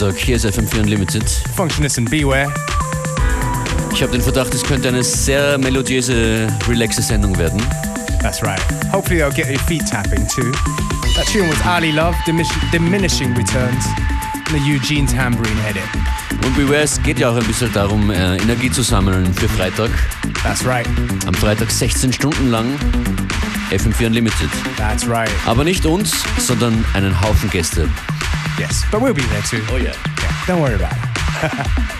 Nachmittag, hier ist FM4 Unlimited. Functionist and Beware. Ich habe den Verdacht, es könnte eine sehr melodiöse, relaxe Sendung werden. That's right. Hopefully they'll get your feet tapping too. That tune was Ali Love, Diminishing Returns, and the Eugene Tambourine edit. Und Beware, es geht ja auch ein bisschen darum, äh, Energie zu sammeln für Freitag. That's right. Am Freitag 16 Stunden lang FM4 Unlimited. That's right. Aber nicht uns, sondern einen Haufen Gäste. Yes, but we'll be there too. Oh yeah. Yeah, don't worry about it.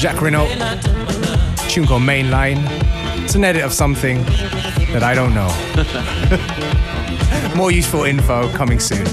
Jacques Renault, tune called Mainline. It's an edit of something that I don't know. More useful info coming soon.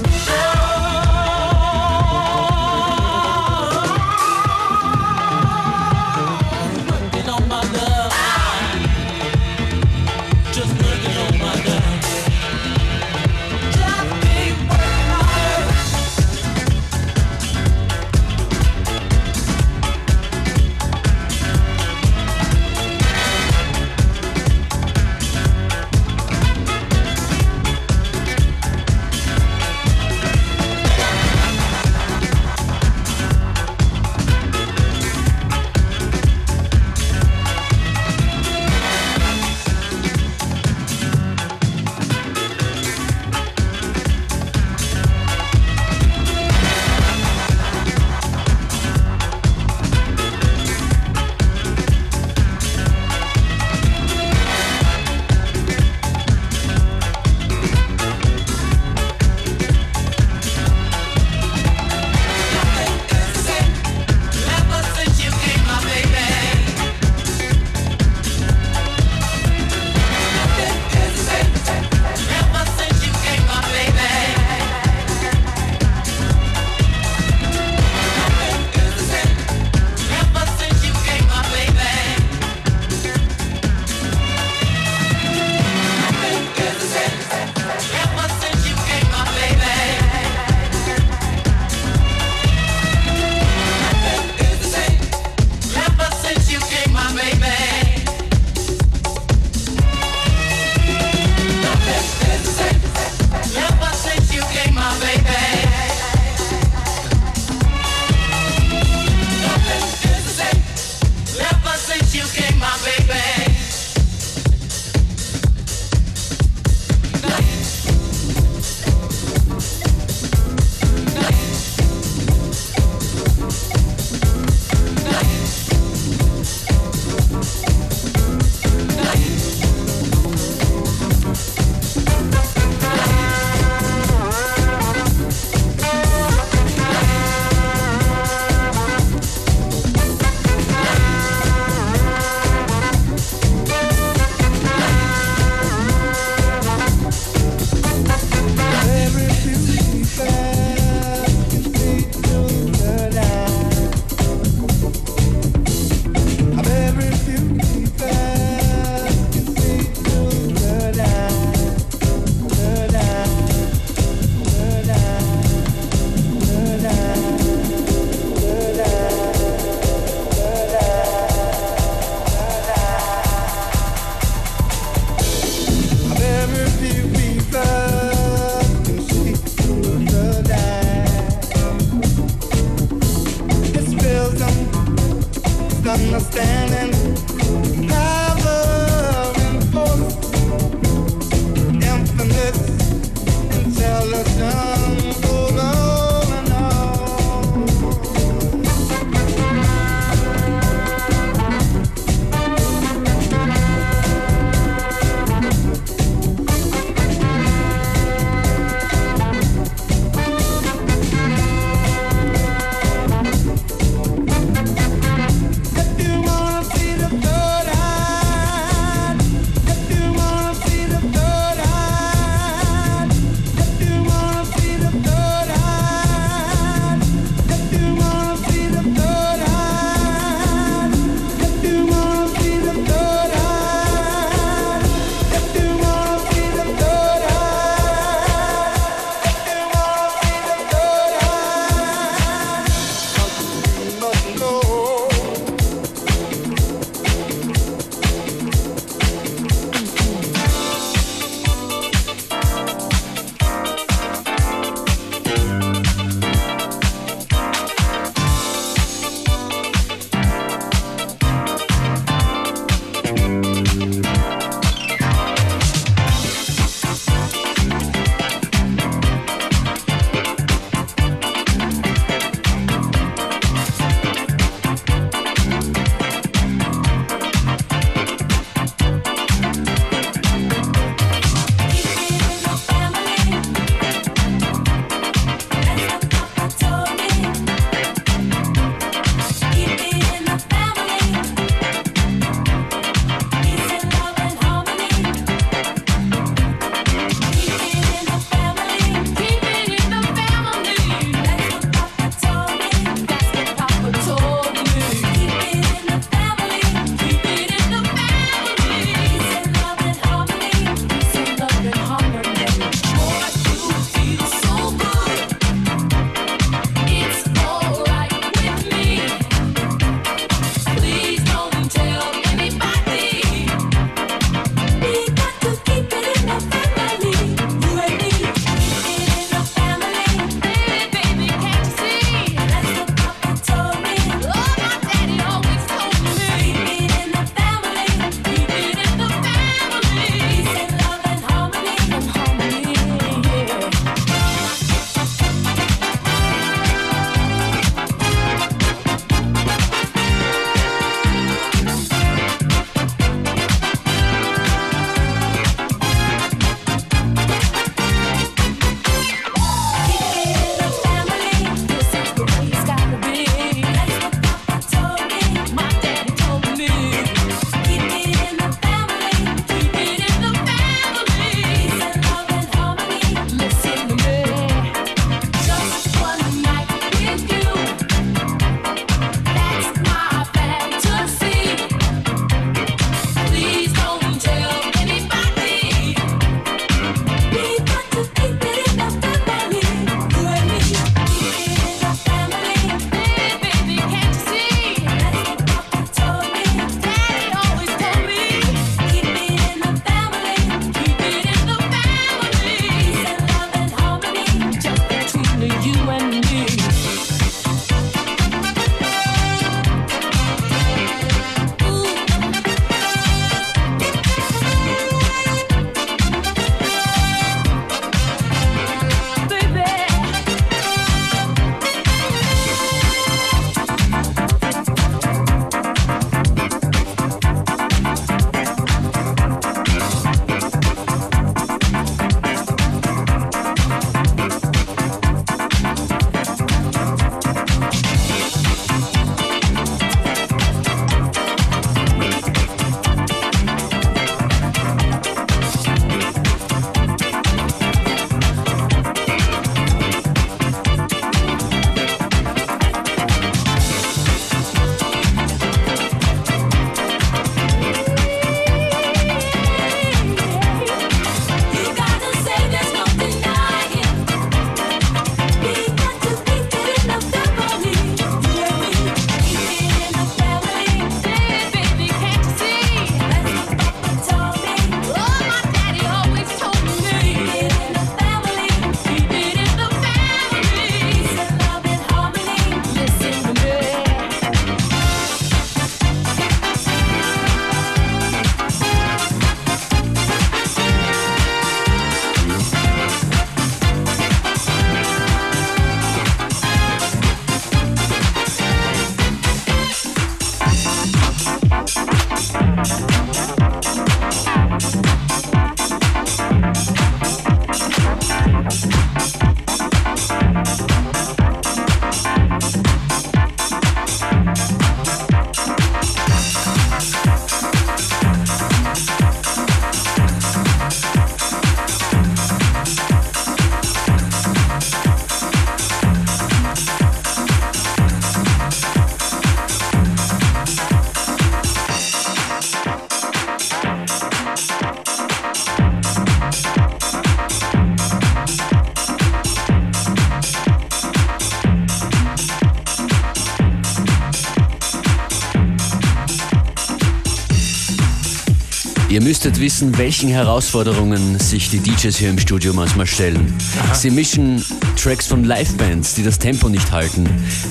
Ihr müsstet wissen, welchen Herausforderungen sich die DJs hier im Studio manchmal stellen. Aha. Sie mischen Tracks von Livebands, die das Tempo nicht halten,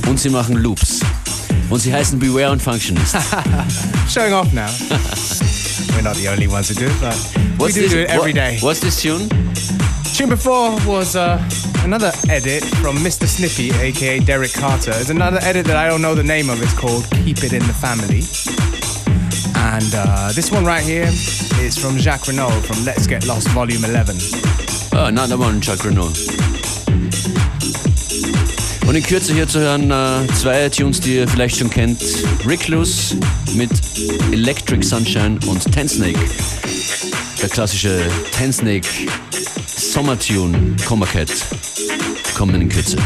und sie machen Loops. Und sie heißen Beware und Functionist. Showing off now. We're not the only ones who do it, but what's we do, this, do it every what, day. What's this tune? Tune before was uh, another edit from Mr. Snippy, aka Derek Carter. It's another edit that I don't know the name of. It's called Keep It in the Family. And uh, this one right here is from Jacques Renault from Let's Get Lost Volume 11. Oh, another one, Jacques Renault. Und in Kürze hier zu hören äh, zwei Tunes, die ihr vielleicht schon kennt. Recluse mit Electric Sunshine und Ten Snake. Der klassische Ten Snake Sommertune Coma Cat kommen in Kürze.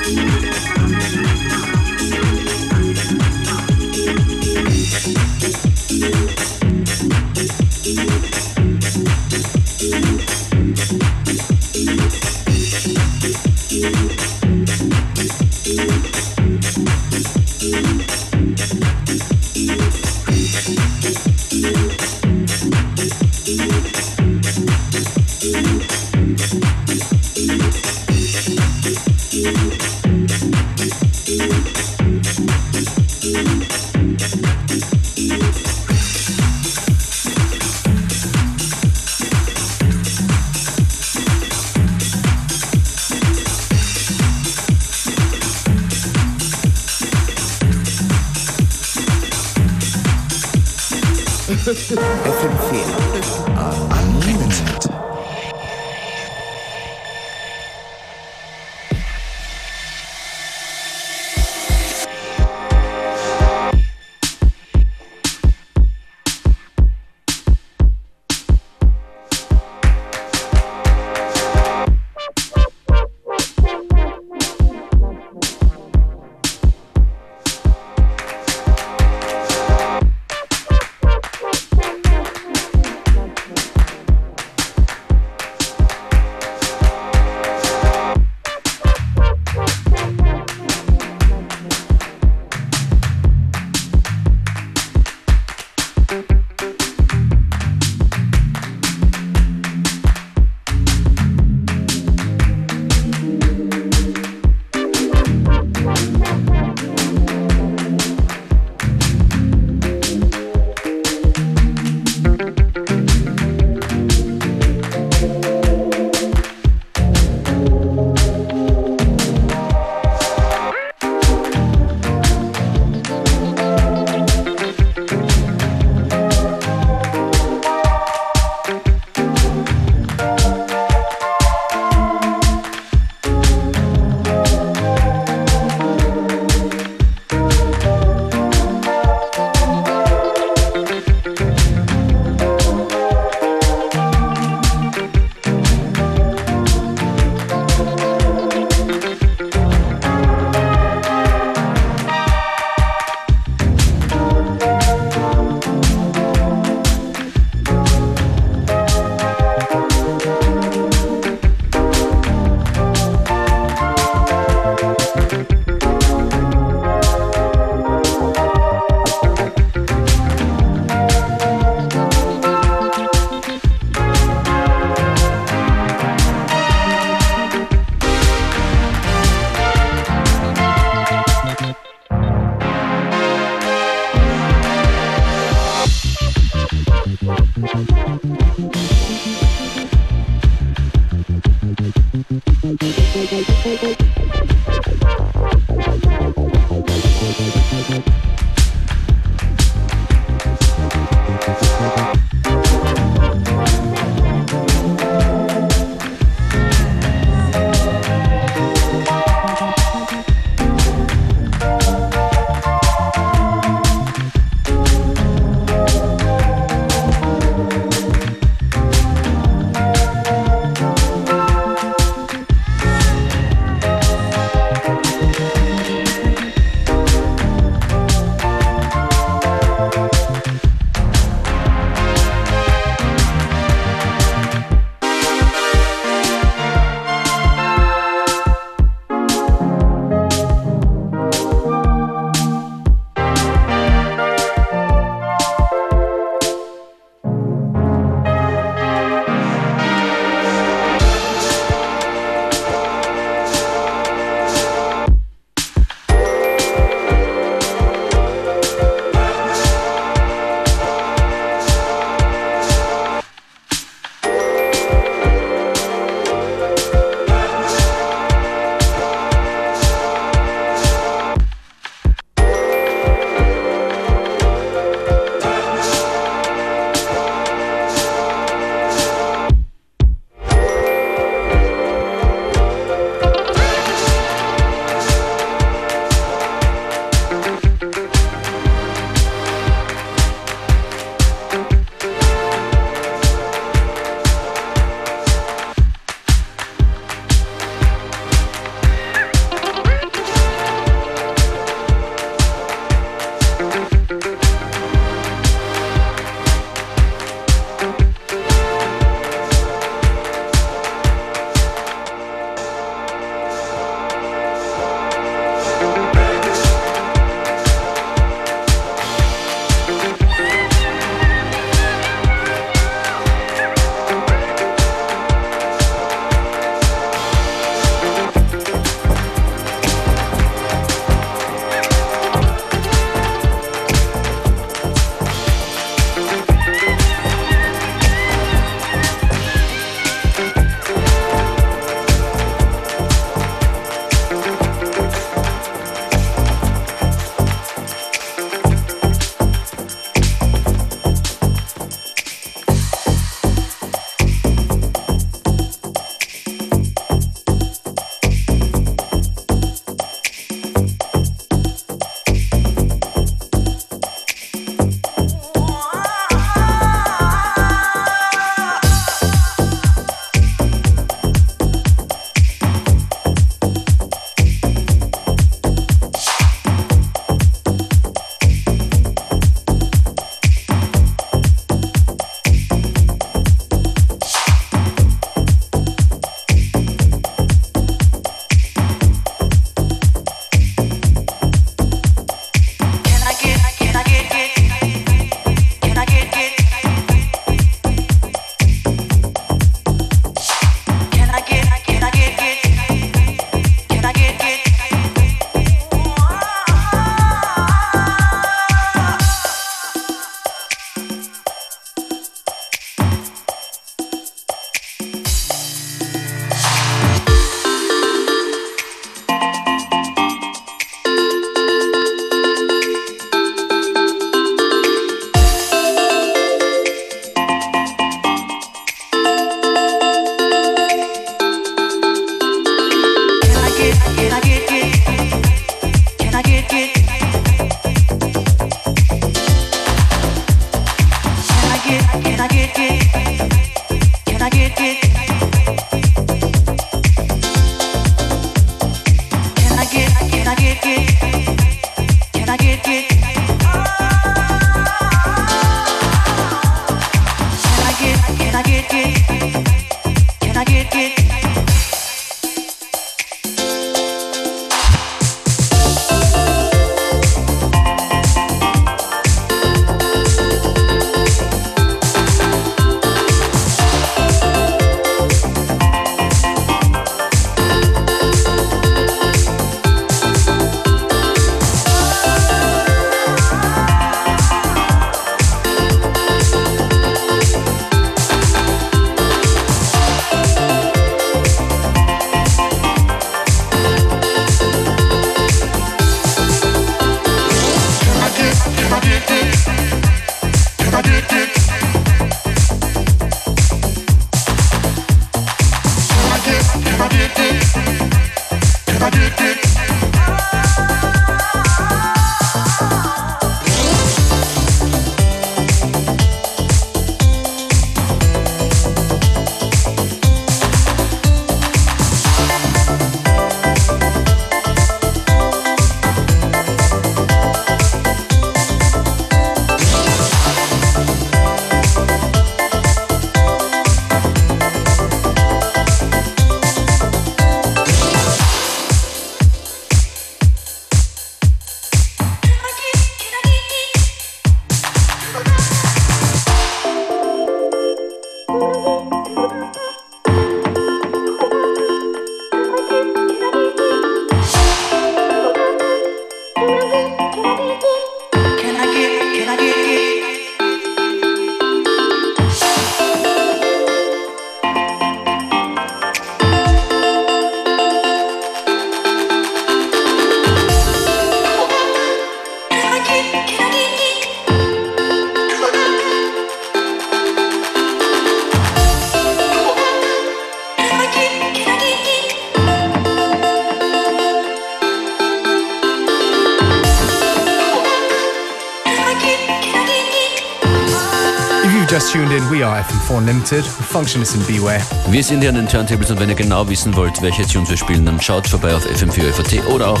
FM4 Unlimited, Functionist and Beware. Wir sind hier an den Turntables und wenn ihr genau wissen wollt, welche Tunes wir spielen, dann schaut vorbei auf FM4 oder auch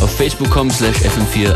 auf facebook.com slash FM4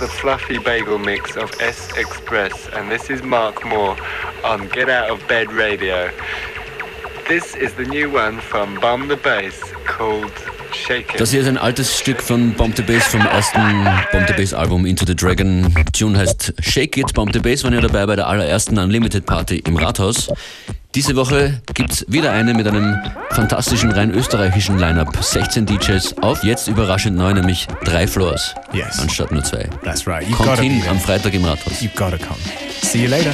the fluffy bagel mix of S Express, and this is Mark Moore on Get Out of Bed Radio. This is the new one from Bomb the Bass called Shake It. Das hier ist ein altes Stück von Bomb the Bass vom ersten Bomb the Bass Album Into the Dragon. Tune heißt Shake It. Bomb the Bass waren ja dabei bei der allerersten Unlimited Party im Rathaus. Diese Woche gibt's wieder eine mit einem fantastischen rein österreichischen Lineup. 16 DJs auf, jetzt überraschend neu, nämlich drei Floors. Yes. Anstatt nur zwei. That's right. You've Kommt hin am Freitag im Rathaus. You've got to come. See you later.